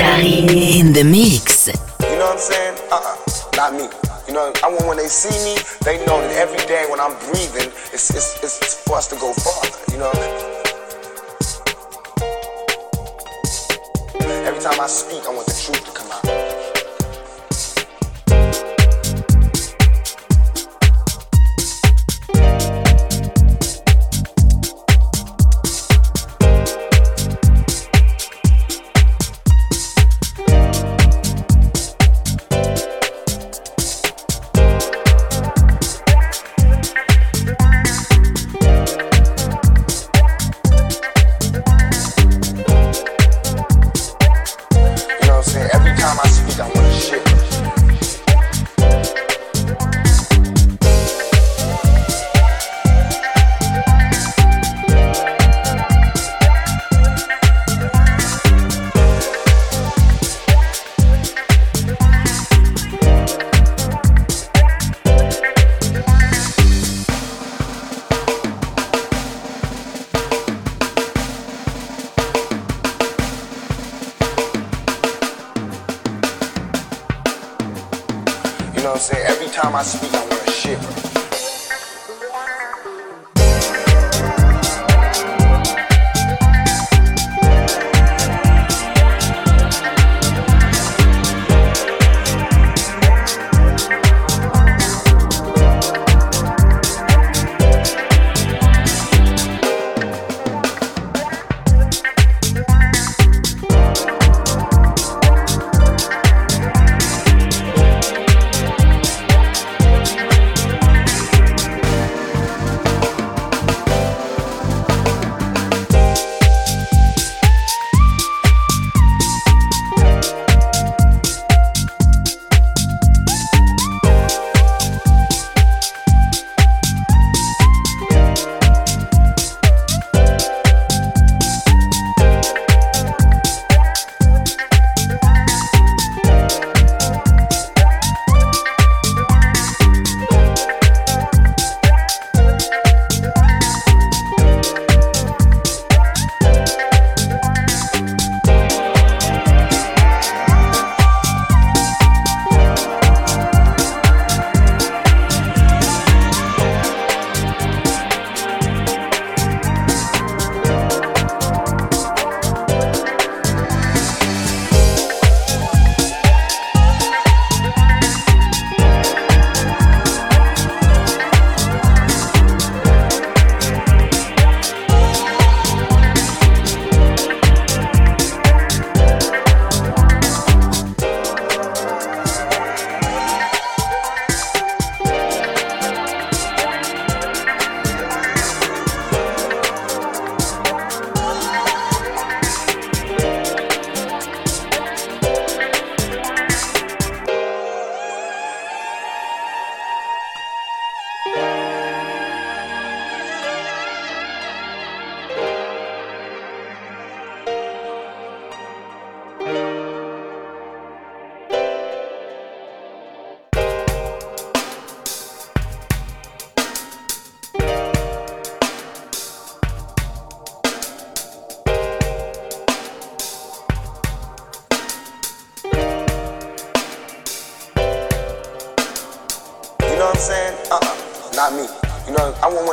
Darry. In the mix. You know what I'm saying? Uh-uh. Not me. You know, I want when they see me, they know that every day when I'm breathing, it's, it's, it's for us to go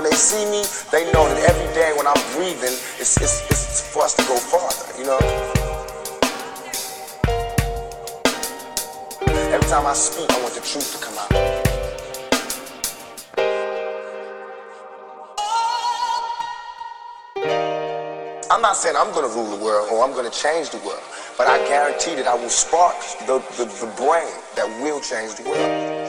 see me, they know that every day when I'm breathing, it's, it's, it's for us to go farther, you know? Every time I speak, I want the truth to come out. I'm not saying I'm gonna rule the world or I'm gonna change the world, but I guarantee that I will spark the, the, the brain that will change the world.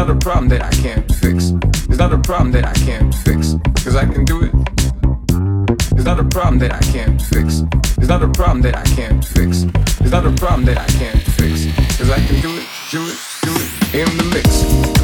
not a problem that I can't fix. It's not a problem that I can't fix. Cause I can do it. It's not a problem that I can't fix. It's not a problem that I can't fix. It's not a problem that I can't fix. Cause I can do it, do it, do it in the mix.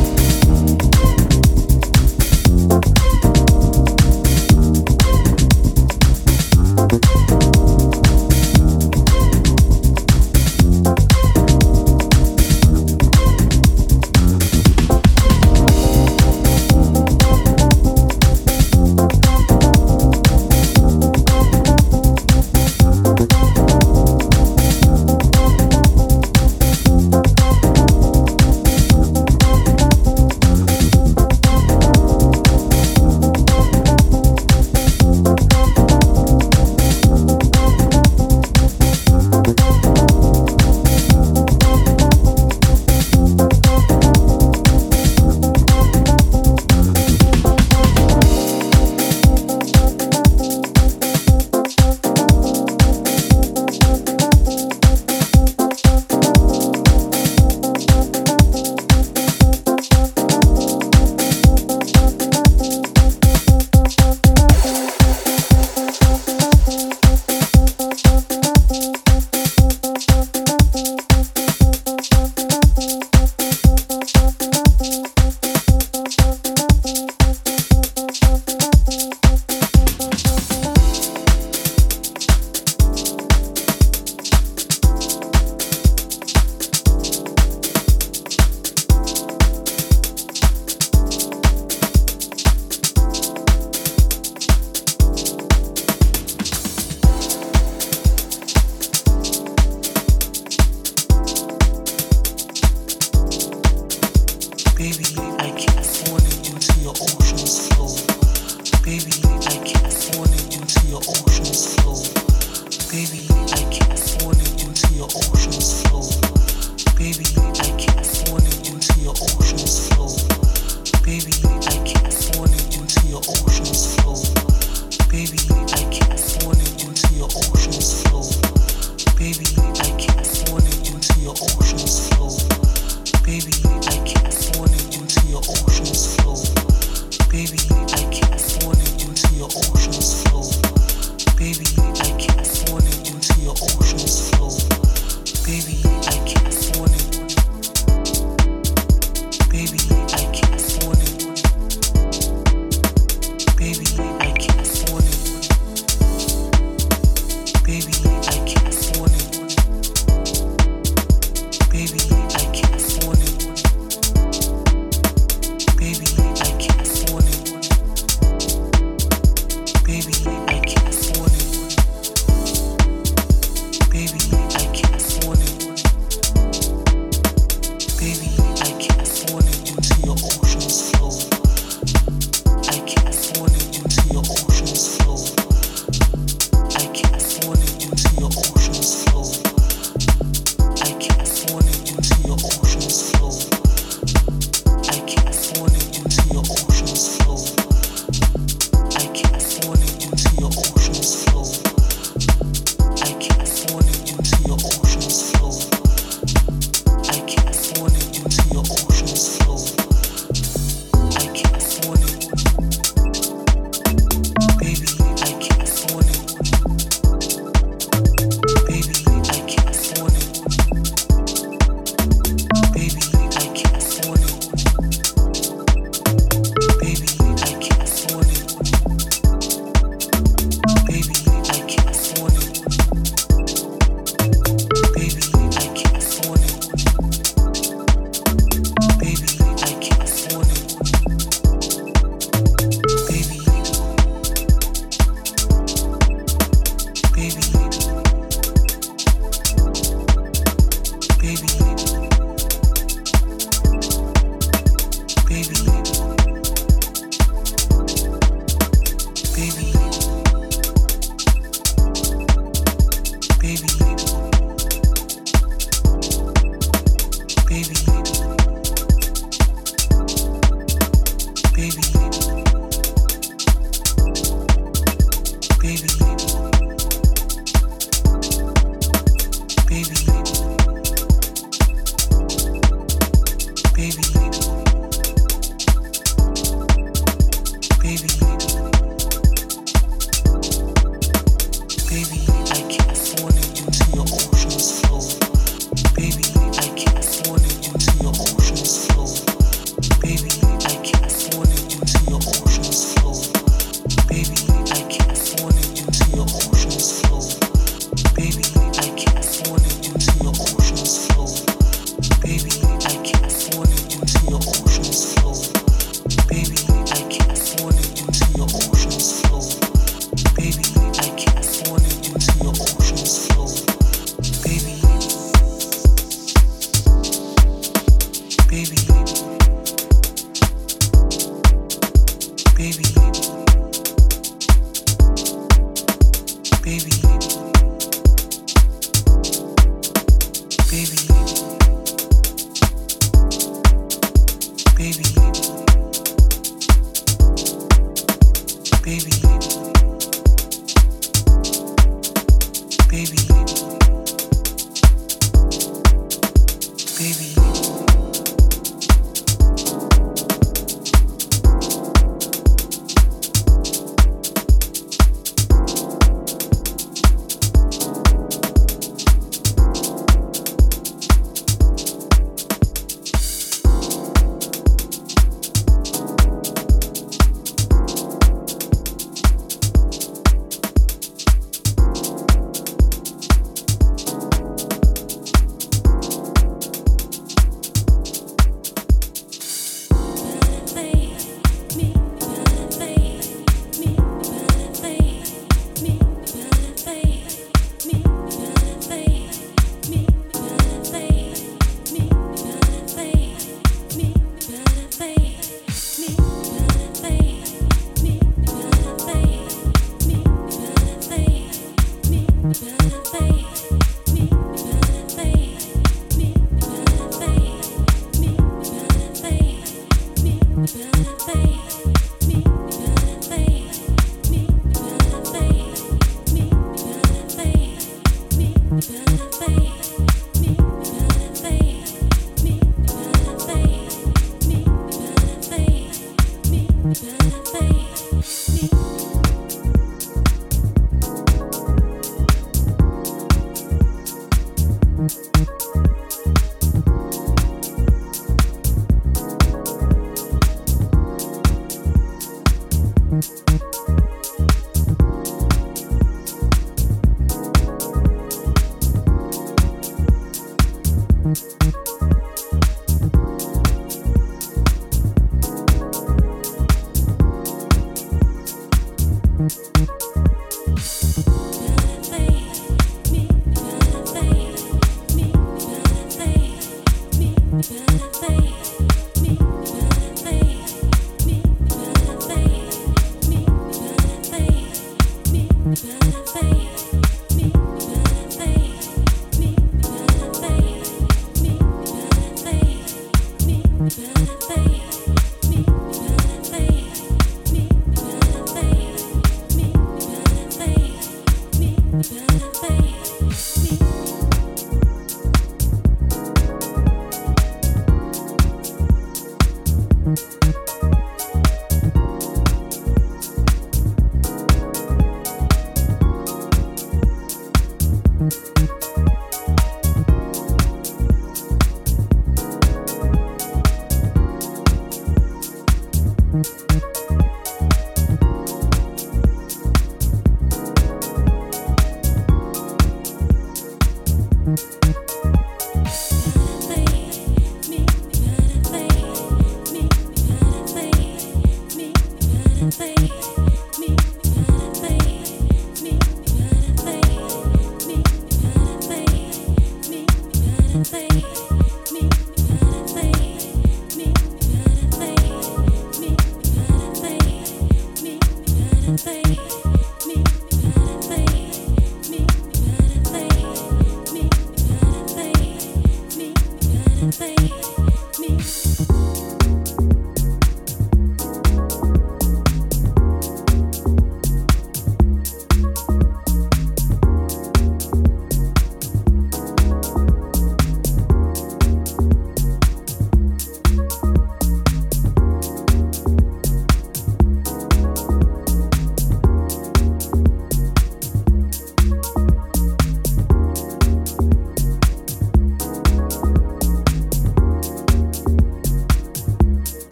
baby.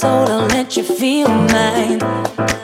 Soul, I'll let you feel mine.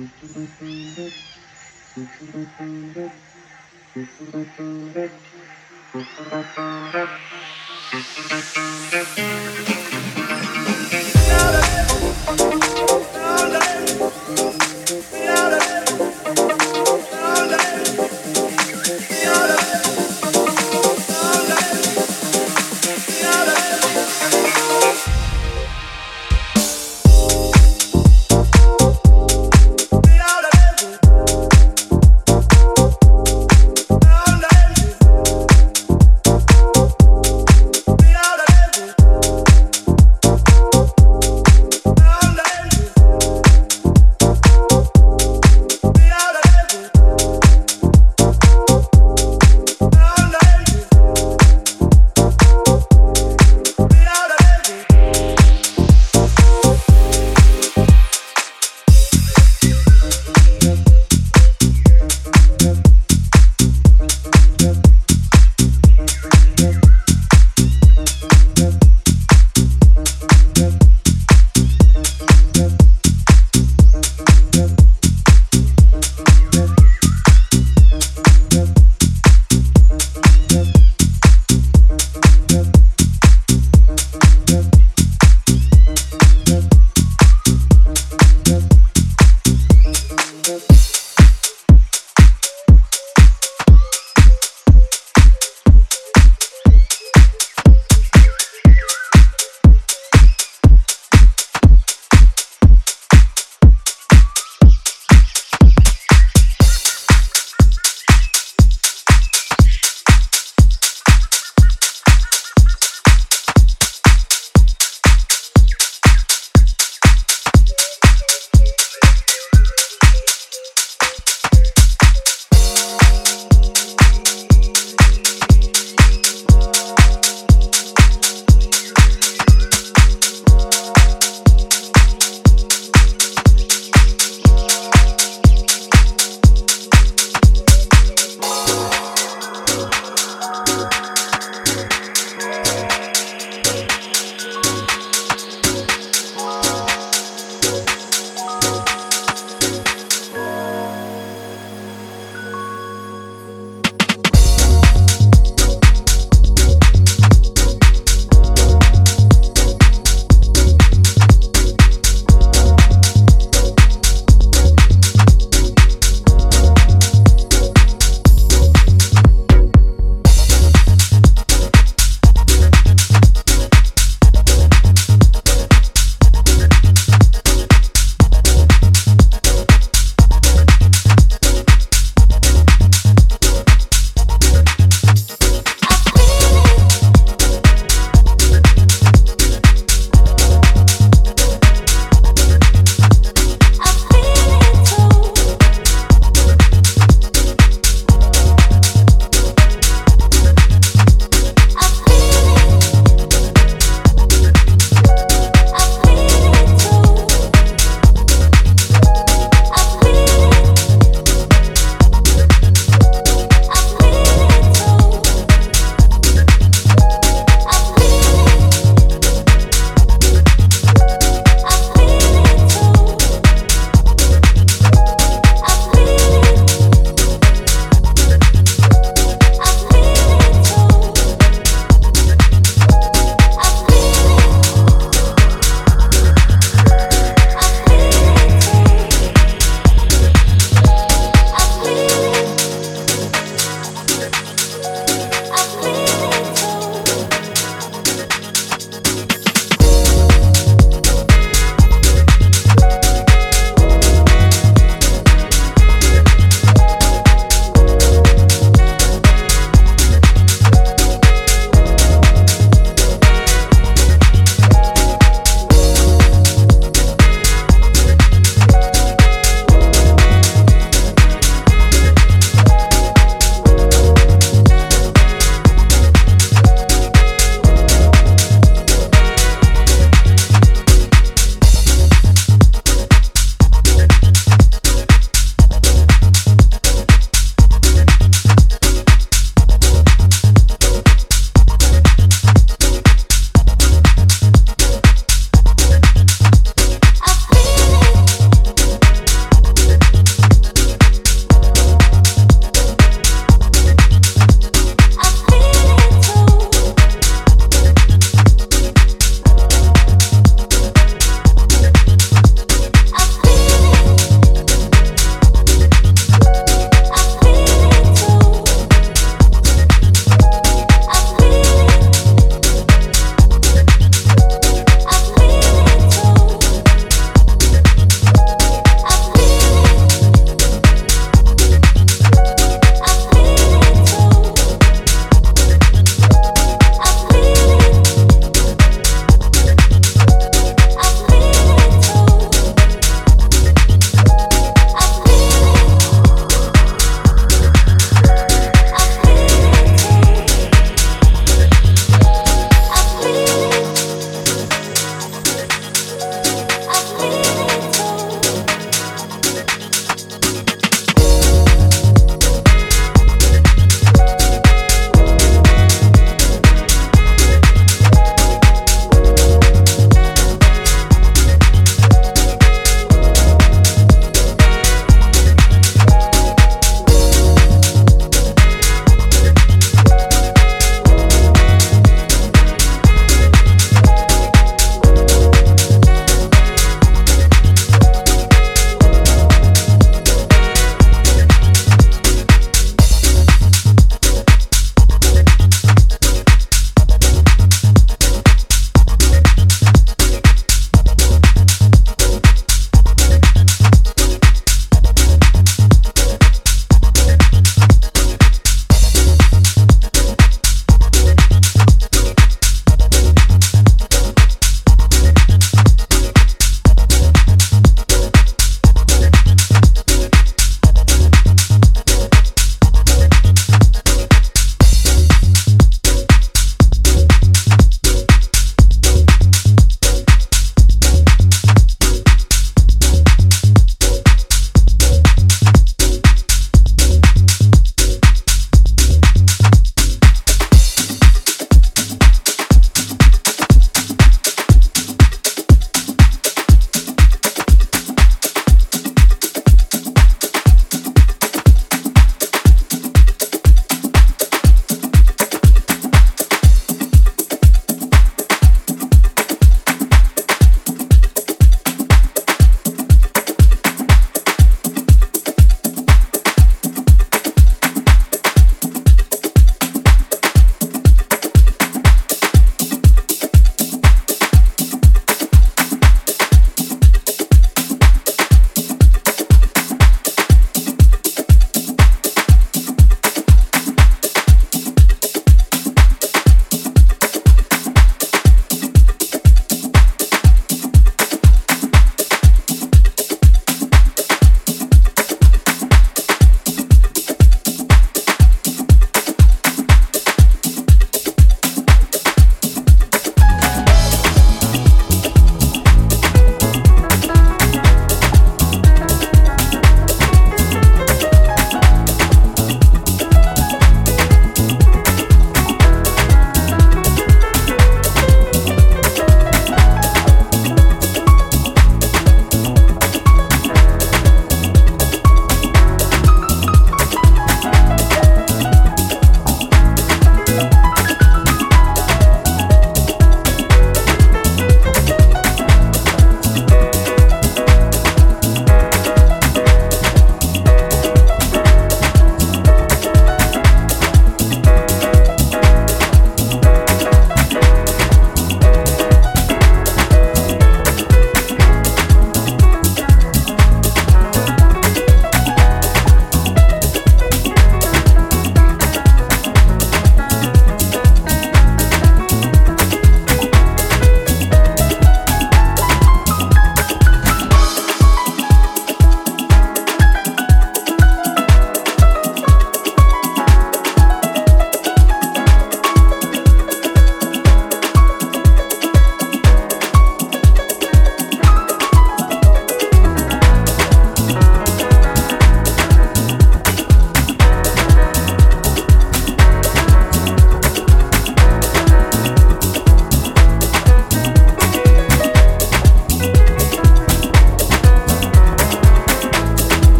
Louder! Louder!